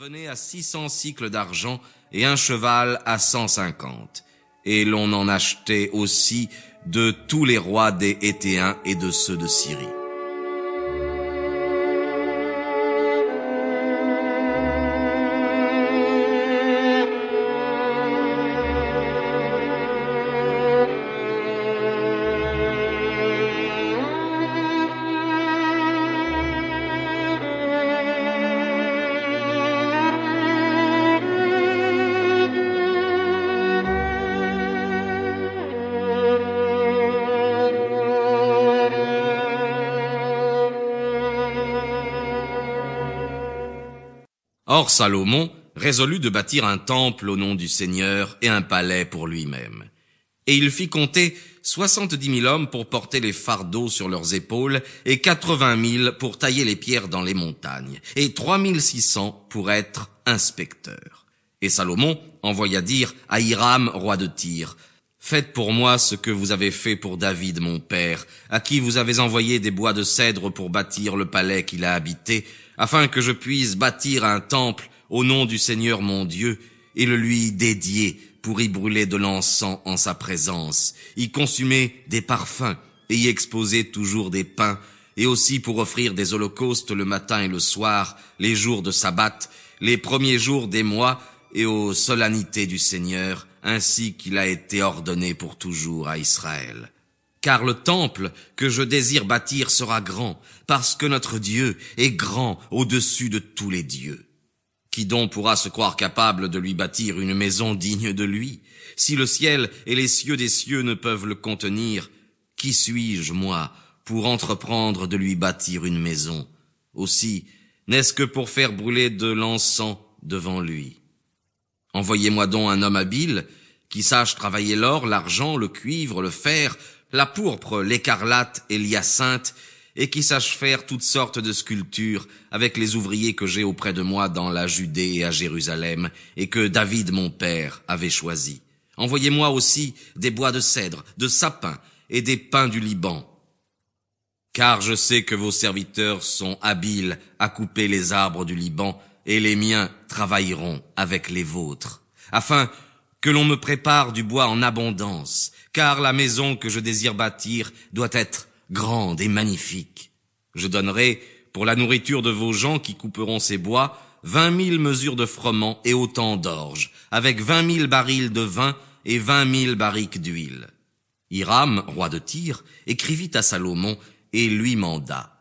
venait à six cents cycles d'argent et un cheval à cent cinquante. Et l'on en achetait aussi de tous les rois des Hétéens et de ceux de Syrie. Or Salomon résolut de bâtir un temple au nom du Seigneur et un palais pour lui-même. Et il fit compter soixante-dix mille hommes pour porter les fardeaux sur leurs épaules et quatre-vingt mille pour tailler les pierres dans les montagnes et trois mille six cents pour être inspecteurs. Et Salomon envoya dire à Hiram, roi de Tyr, Faites pour moi ce que vous avez fait pour David mon père, à qui vous avez envoyé des bois de cèdre pour bâtir le palais qu'il a habité, afin que je puisse bâtir un temple au nom du Seigneur mon Dieu, et le lui dédier pour y brûler de l'encens en sa présence, y consumer des parfums, et y exposer toujours des pains, et aussi pour offrir des holocaustes le matin et le soir, les jours de sabbat, les premiers jours des mois, et aux solennités du Seigneur, ainsi qu'il a été ordonné pour toujours à Israël. Car le temple que je désire bâtir sera grand, parce que notre Dieu est grand au-dessus de tous les dieux. Qui donc pourra se croire capable de lui bâtir une maison digne de lui Si le ciel et les cieux des cieux ne peuvent le contenir, qui suis-je, moi, pour entreprendre de lui bâtir une maison? Aussi, n'est-ce que pour faire brûler de l'encens devant lui? Envoyez-moi donc un homme habile, qui sache travailler l'or, l'argent, le cuivre, le fer, la pourpre, l'écarlate et l'hyacinthe, et qui sache faire toutes sortes de sculptures avec les ouvriers que j'ai auprès de moi dans la Judée et à Jérusalem, et que David mon père avait choisi. Envoyez-moi aussi des bois de cèdre, de sapin et des pins du Liban. Car je sais que vos serviteurs sont habiles à couper les arbres du Liban, et les miens travailleront avec les vôtres, afin que l'on me prépare du bois en abondance, car la maison que je désire bâtir doit être grande et magnifique. Je donnerai, pour la nourriture de vos gens qui couperont ces bois, vingt mille mesures de froment et autant d'orge, avec vingt mille barils de vin et vingt mille barriques d'huile. Hiram, roi de Tyr, écrivit à Salomon et lui manda.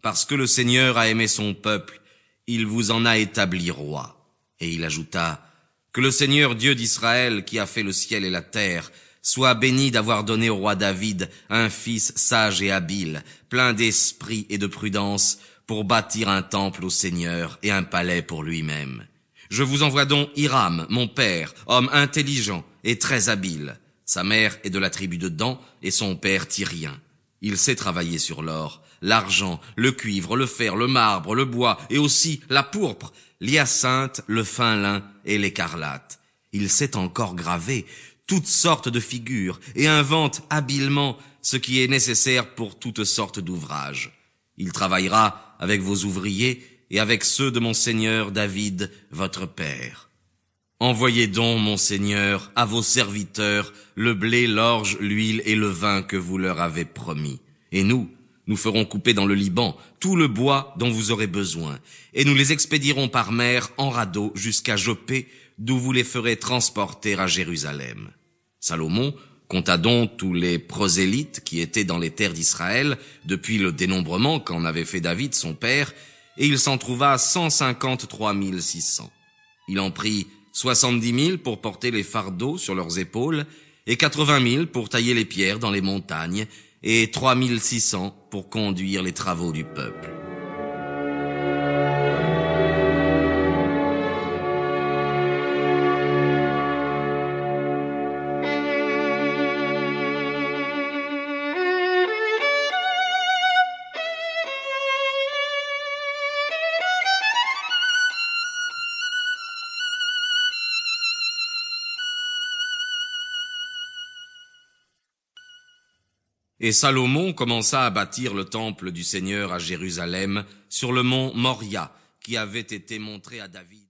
Parce que le Seigneur a aimé son peuple, il vous en a établi roi. Et il ajouta, que le Seigneur Dieu d'Israël, qui a fait le ciel et la terre, soit béni d'avoir donné au roi David un fils sage et habile, plein d'esprit et de prudence, pour bâtir un temple au Seigneur et un palais pour lui-même. Je vous envoie donc Hiram, mon père, homme intelligent et très habile. Sa mère est de la tribu de Dan et son père tyrien. Il sait travailler sur l'or, l'argent, le cuivre, le fer, le marbre, le bois et aussi la pourpre, l'hyacinthe, le fin lin et l'écarlate. Il sait encore graver toutes sortes de figures et invente habilement ce qui est nécessaire pour toutes sortes d'ouvrages. Il travaillera avec vos ouvriers et avec ceux de mon Seigneur David, votre père. Envoyez donc, mon Seigneur, à vos serviteurs le blé, l'orge, l'huile et le vin que vous leur avez promis. Et nous, nous ferons couper dans le Liban tout le bois dont vous aurez besoin, et nous les expédierons par mer en radeau jusqu'à Jopé, d'où vous les ferez transporter à Jérusalem. Salomon compta donc tous les prosélytes qui étaient dans les terres d'Israël depuis le dénombrement qu'en avait fait David son père, et il s'en trouva cent cinquante-trois mille six cents. Il en prit soixante-dix mille pour porter les fardeaux sur leurs épaules, et quatre-vingt mille pour tailler les pierres dans les montagnes, et 3600 pour conduire les travaux du peuple. Et Salomon commença à bâtir le temple du Seigneur à Jérusalem sur le mont Moria qui avait été montré à David.